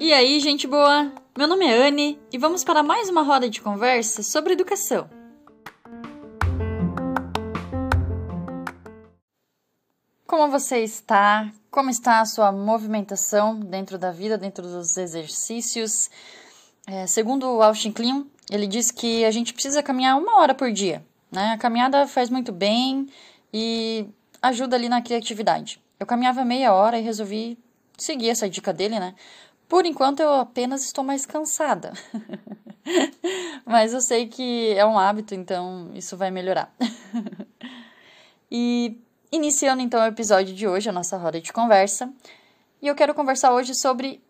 E aí, gente boa? Meu nome é Anne e vamos para mais uma roda de conversa sobre educação. Como você está? Como está a sua movimentação dentro da vida, dentro dos exercícios? É, segundo o Austin Klein, ele diz que a gente precisa caminhar uma hora por dia. Né? A caminhada faz muito bem e ajuda ali na criatividade. Eu caminhava meia hora e resolvi seguir essa dica dele, né? Por enquanto eu apenas estou mais cansada. Mas eu sei que é um hábito, então isso vai melhorar. e iniciando então o episódio de hoje, a nossa roda de conversa, e eu quero conversar hoje sobre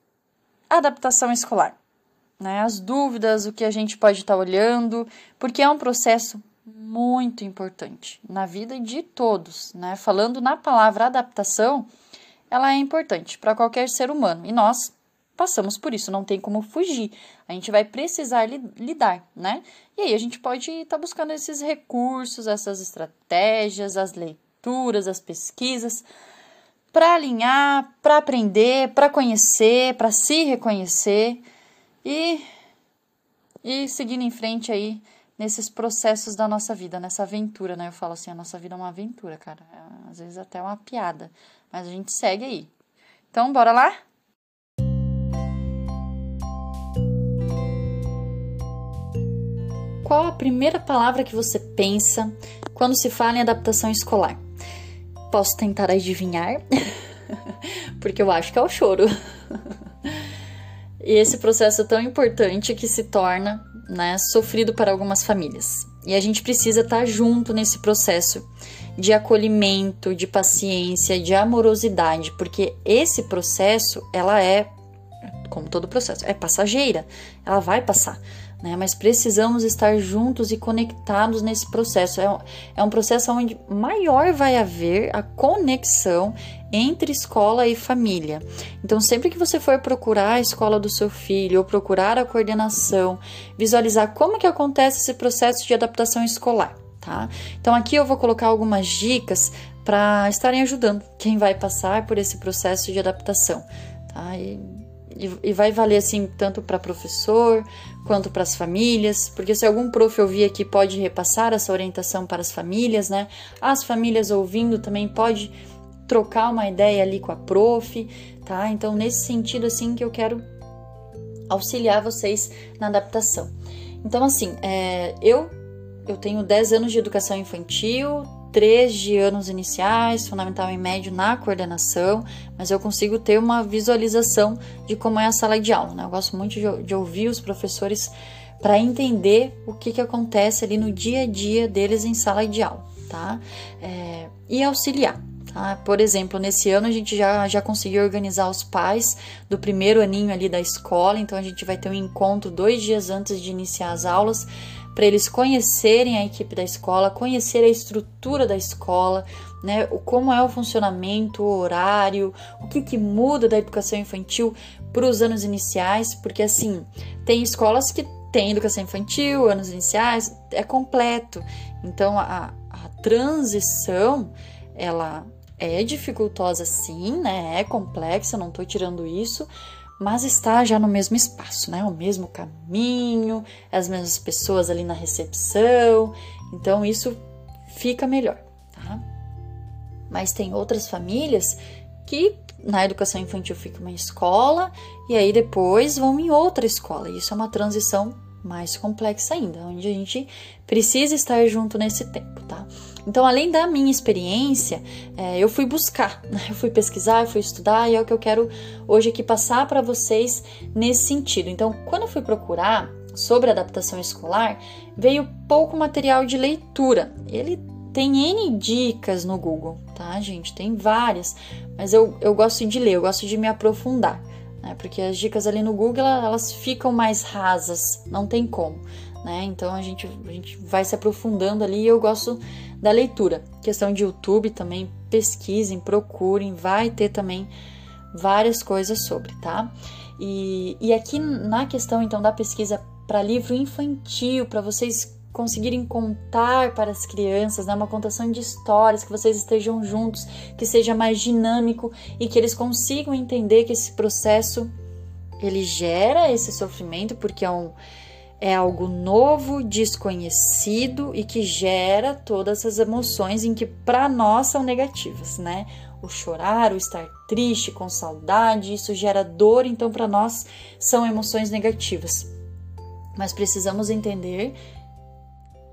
adaptação escolar. Né? As dúvidas, o que a gente pode estar olhando, porque é um processo muito importante na vida de todos, né? Falando na palavra adaptação, ela é importante para qualquer ser humano e nós passamos por isso, não tem como fugir. A gente vai precisar li lidar, né? E aí a gente pode estar tá buscando esses recursos, essas estratégias, as leituras, as pesquisas para alinhar, para aprender, para conhecer, para se reconhecer e e seguindo em frente aí nesses processos da nossa vida, nessa aventura, né? Eu falo assim, a nossa vida é uma aventura, cara. É, às vezes até uma piada, mas a gente segue aí. Então, bora lá? Qual a primeira palavra que você pensa quando se fala em adaptação escolar? Posso tentar adivinhar? Porque eu acho que é o choro. e esse processo é tão importante que se torna né, sofrido para algumas famílias. E a gente precisa estar junto nesse processo de acolhimento, de paciência, de amorosidade, porque esse processo, ela é, como todo processo, é passageira, ela vai passar né? Mas precisamos estar juntos e conectados nesse processo. É um, é um processo onde maior vai haver a conexão entre escola e família. Então, sempre que você for procurar a escola do seu filho ou procurar a coordenação, visualizar como que acontece esse processo de adaptação escolar, tá? Então, aqui eu vou colocar algumas dicas para estarem ajudando quem vai passar por esse processo de adaptação, tá? E e, vai valer assim tanto para professor quanto para as famílias, porque se algum prof ouvir aqui pode repassar essa orientação para as famílias, né? As famílias ouvindo também pode trocar uma ideia ali com a prof, tá? Então nesse sentido assim que eu quero auxiliar vocês na adaptação. Então assim, é, eu eu tenho 10 anos de educação infantil, três de anos iniciais, fundamental e médio na coordenação, mas eu consigo ter uma visualização de como é a sala de aula. Né? Eu gosto muito de, de ouvir os professores para entender o que, que acontece ali no dia a dia deles em sala de aula, tá? É, e auxiliar. Tá? Por exemplo, nesse ano a gente já, já conseguiu organizar os pais do primeiro aninho ali da escola, então a gente vai ter um encontro dois dias antes de iniciar as aulas para eles conhecerem a equipe da escola, conhecer a estrutura da escola, né, como é o funcionamento, o horário, o que, que muda da educação infantil para os anos iniciais, porque assim, tem escolas que têm educação infantil, anos iniciais, é completo. Então a, a transição, ela é dificultosa sim, né? É complexa, não estou tirando isso, mas está já no mesmo espaço, né? O mesmo caminho, as mesmas pessoas ali na recepção, então isso fica melhor, tá? Mas tem outras famílias que na educação infantil fica uma escola e aí depois vão em outra escola. Isso é uma transição mais complexa ainda, onde a gente precisa estar junto nesse tempo, tá? Então, além da minha experiência, é, eu fui buscar, né? eu fui pesquisar, eu fui estudar e é o que eu quero hoje aqui passar para vocês nesse sentido. Então, quando eu fui procurar sobre adaptação escolar, veio pouco material de leitura. Ele tem N dicas no Google, tá, gente? Tem várias, mas eu, eu gosto de ler, eu gosto de me aprofundar, né? Porque as dicas ali no Google elas ficam mais rasas, não tem como, né? Então a gente, a gente vai se aprofundando ali e eu gosto da leitura. Questão de YouTube também, pesquisem, procurem, vai ter também várias coisas sobre, tá? E, e aqui na questão então da pesquisa para livro infantil, para vocês conseguirem contar para as crianças, né, uma contação de histórias, que vocês estejam juntos, que seja mais dinâmico e que eles consigam entender que esse processo ele gera esse sofrimento porque é um é algo novo, desconhecido e que gera todas essas emoções em que para nós são negativas, né? O chorar, o estar triste, com saudade, isso gera dor, então para nós são emoções negativas. Mas precisamos entender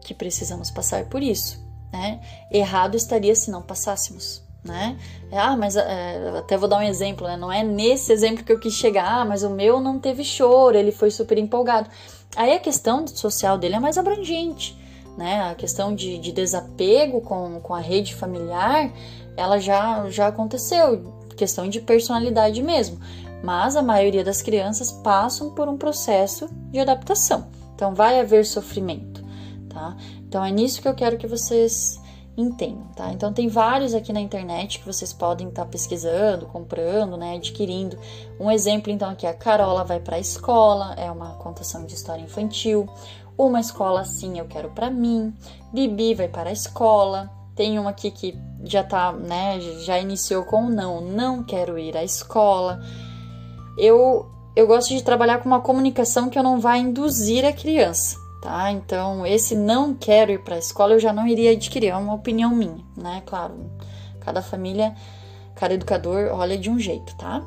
que precisamos passar por isso, né? Errado estaria se não passássemos, né? Ah, mas é, até vou dar um exemplo, né? Não é nesse exemplo que eu quis chegar, ah, mas o meu não teve choro, ele foi super empolgado. Aí a questão social dele é mais abrangente, né? A questão de, de desapego com, com a rede familiar, ela já, já aconteceu, questão de personalidade mesmo. Mas a maioria das crianças passam por um processo de adaptação. Então vai haver sofrimento, tá? Então é nisso que eu quero que vocês entendam, tá? Então tem vários aqui na internet que vocês podem estar tá pesquisando, comprando, né, adquirindo. Um exemplo então aqui a Carola vai para a escola, é uma contação de história infantil. Uma escola assim eu quero para mim. Bibi vai para a escola. Tem uma aqui que já tá, né, já iniciou com não, não quero ir à escola. Eu eu gosto de trabalhar com uma comunicação que eu não vai induzir a criança tá? Então, esse não quero ir para a escola eu já não iria adquirir, é uma opinião minha, né? Claro, cada família, cada educador olha de um jeito, tá?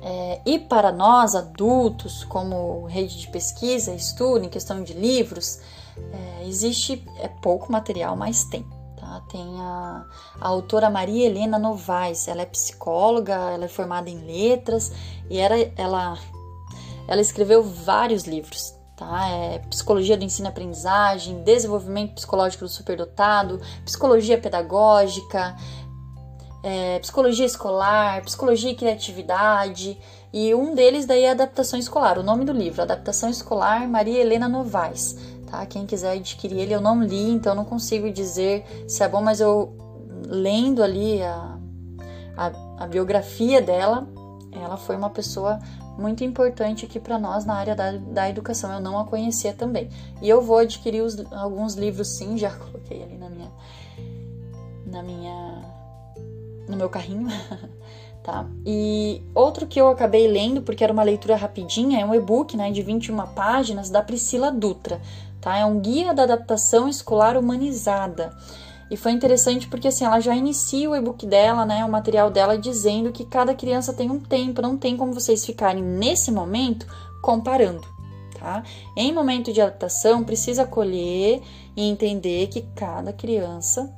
É, e para nós adultos, como rede de pesquisa, estudo, em questão de livros, é, existe é pouco material, mas tem. Tá? Tem a, a autora Maria Helena Novaes, ela é psicóloga, ela é formada em letras e era, ela, ela escreveu vários livros tá? É psicologia do ensino e aprendizagem, desenvolvimento psicológico do superdotado, psicologia pedagógica, é, psicologia escolar, psicologia e criatividade, e um deles daí é adaptação escolar. O nome do livro, Adaptação Escolar, Maria Helena Novaes. Tá? Quem quiser adquirir ele, eu não li, então não consigo dizer se é bom, mas eu lendo ali a, a, a biografia dela, ela foi uma pessoa muito importante aqui para nós na área da, da educação. Eu não a conhecia também. E eu vou adquirir os, alguns livros sim, já coloquei ali na minha na minha no meu carrinho, tá? E outro que eu acabei lendo porque era uma leitura rapidinha, é um e-book, né, de 21 páginas da Priscila Dutra, tá? É um guia da adaptação escolar humanizada. E foi interessante porque assim, ela já inicia o e-book dela, né, o material dela dizendo que cada criança tem um tempo, não tem como vocês ficarem nesse momento comparando, tá? Em momento de adaptação, precisa acolher e entender que cada criança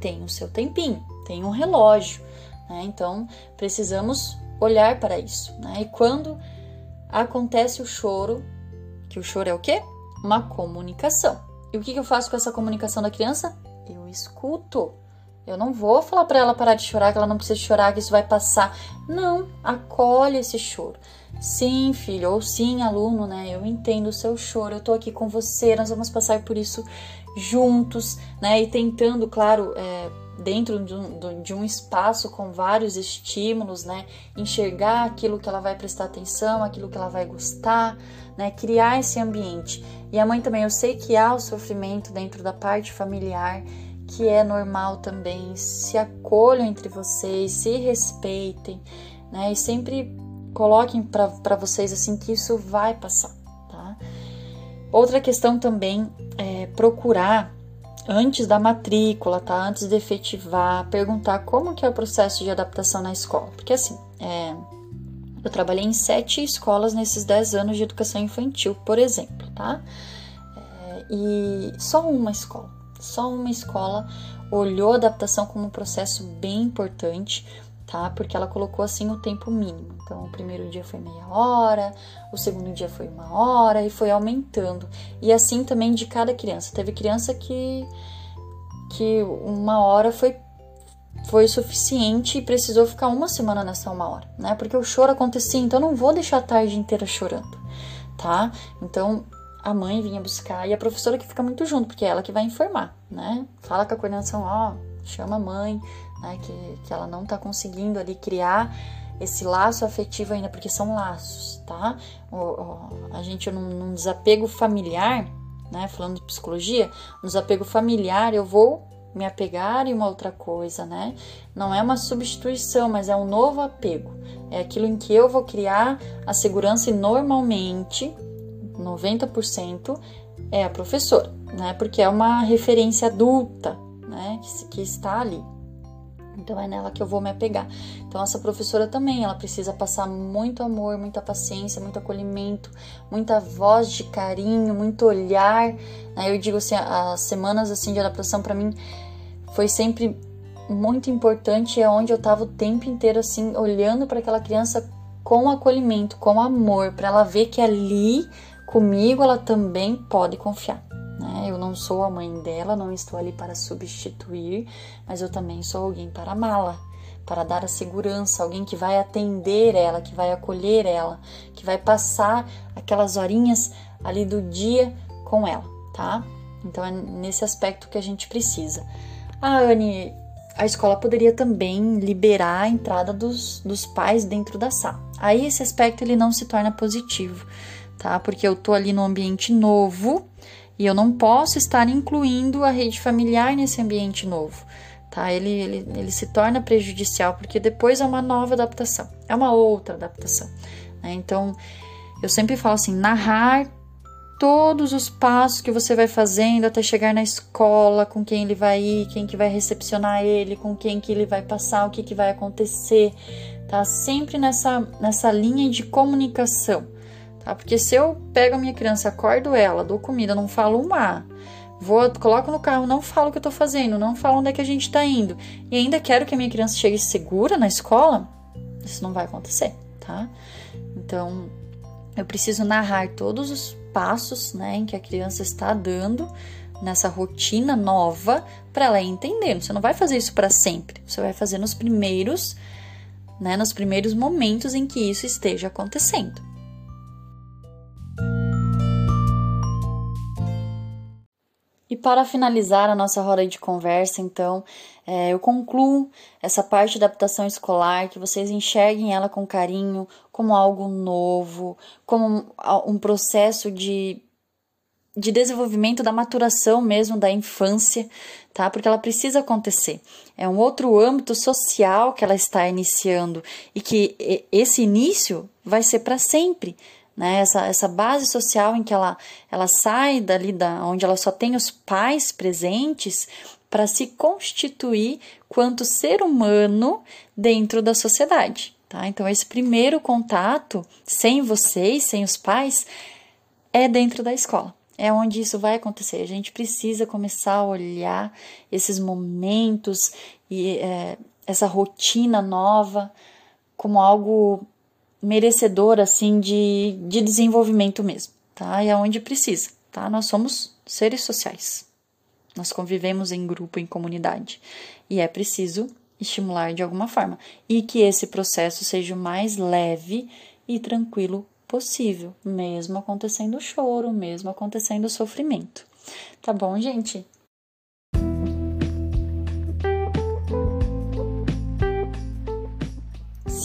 tem o seu tempinho, tem um relógio, né? Então, precisamos olhar para isso, né? E quando acontece o choro, que o choro é o quê? Uma comunicação. E o que eu faço com essa comunicação da criança? Eu escuto. Eu não vou falar para ela parar de chorar, que ela não precisa chorar, que isso vai passar. Não, acolhe esse choro. Sim, filho, ou sim, aluno, né? Eu entendo o seu choro, eu tô aqui com você, nós vamos passar por isso juntos, né? E tentando, claro, é, dentro de um, de um, espaço com vários estímulos, né? Enxergar aquilo que ela vai prestar atenção, aquilo que ela vai gostar, né? Criar esse ambiente. E a mãe também, eu sei que há o sofrimento dentro da parte familiar, que é normal também. Se acolham entre vocês, se respeitem, né? E sempre coloquem para vocês assim que isso vai passar, tá? Outra questão também é procurar antes da matrícula, tá? Antes de efetivar, perguntar como que é o processo de adaptação na escola. Porque assim, é, eu trabalhei em sete escolas nesses dez anos de educação infantil, por exemplo, tá? É, e só uma escola, só uma escola olhou a adaptação como um processo bem importante, tá? Porque ela colocou assim o tempo mínimo. Então, o primeiro dia foi meia hora, o segundo dia foi uma hora e foi aumentando. E assim também de cada criança. Teve criança que que uma hora foi foi suficiente e precisou ficar uma semana nessa uma hora, né? Porque o choro acontecia, então não vou deixar a tarde inteira chorando, tá? Então a mãe vinha buscar e a professora que fica muito junto, porque é ela que vai informar, né? Fala com a coordenação, ó, chama a mãe, né? Que, que ela não tá conseguindo ali criar esse laço afetivo ainda, porque são laços, tá? O, o, a gente num, num desapego familiar, né? Falando de psicologia, no desapego familiar eu vou me apegar em uma outra coisa, né? Não é uma substituição, mas é um novo apego. É aquilo em que eu vou criar a segurança e normalmente 90% é a professora, né? Porque é uma referência adulta, né? Que, que está ali. Então é nela que eu vou me apegar. Então essa professora também, ela precisa passar muito amor, muita paciência, muito acolhimento, muita voz de carinho, muito olhar. Né? Eu digo assim, as semanas assim de adaptação para mim foi sempre muito importante, é onde eu tava o tempo inteiro assim olhando para aquela criança com acolhimento, com amor, para ela ver que ali comigo ela também pode confiar. Sou a mãe dela, não estou ali para substituir, mas eu também sou alguém para amá-la, para dar a segurança, alguém que vai atender ela, que vai acolher ela, que vai passar aquelas horinhas ali do dia com ela, tá? Então é nesse aspecto que a gente precisa. Ah, Anne, a escola poderia também liberar a entrada dos, dos pais dentro da sala. Aí esse aspecto ele não se torna positivo, tá? Porque eu tô ali no ambiente novo e eu não posso estar incluindo a rede familiar nesse ambiente novo. Tá? Ele, ele, ele se torna prejudicial porque depois é uma nova adaptação, é uma outra adaptação. Né? Então, eu sempre falo assim: narrar todos os passos que você vai fazendo até chegar na escola, com quem ele vai ir, quem que vai recepcionar ele, com quem que ele vai passar, o que, que vai acontecer, tá? Sempre nessa, nessa linha de comunicação tá? Porque se eu pego a minha criança, acordo ela, dou comida, não falo uma, vou, coloco no carro, não falo o que eu tô fazendo, não falo onde é que a gente tá indo, e ainda quero que a minha criança chegue segura na escola, isso não vai acontecer, tá? Então, eu preciso narrar todos os passos, né, em que a criança está dando nessa rotina nova para ela entender. Você não vai fazer isso para sempre. Você vai fazer nos primeiros, né, nos primeiros momentos em que isso esteja acontecendo. E para finalizar a nossa roda de conversa, então, é, eu concluo essa parte da adaptação escolar, que vocês enxerguem ela com carinho, como algo novo, como um processo de, de desenvolvimento da maturação mesmo da infância, tá? Porque ela precisa acontecer. É um outro âmbito social que ela está iniciando e que esse início vai ser para sempre né? Essa, essa base social em que ela, ela sai dali da onde ela só tem os pais presentes para se constituir quanto ser humano dentro da sociedade, tá? Então esse primeiro contato sem vocês, sem os pais, é dentro da escola. É onde isso vai acontecer. A gente precisa começar a olhar esses momentos e é, essa rotina nova como algo merecedor assim de, de desenvolvimento mesmo, tá? E aonde precisa, tá? Nós somos seres sociais. Nós convivemos em grupo, em comunidade, e é preciso estimular de alguma forma e que esse processo seja o mais leve e tranquilo possível, mesmo acontecendo choro, mesmo acontecendo sofrimento. Tá bom, gente?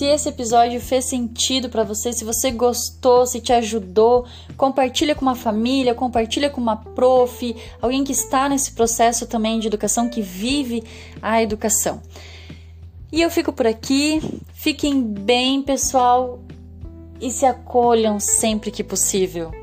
Se esse episódio fez sentido para você, se você gostou, se te ajudou, compartilha com uma família, compartilha com uma prof, alguém que está nesse processo também de educação, que vive a educação. E eu fico por aqui. Fiquem bem, pessoal, e se acolham sempre que possível.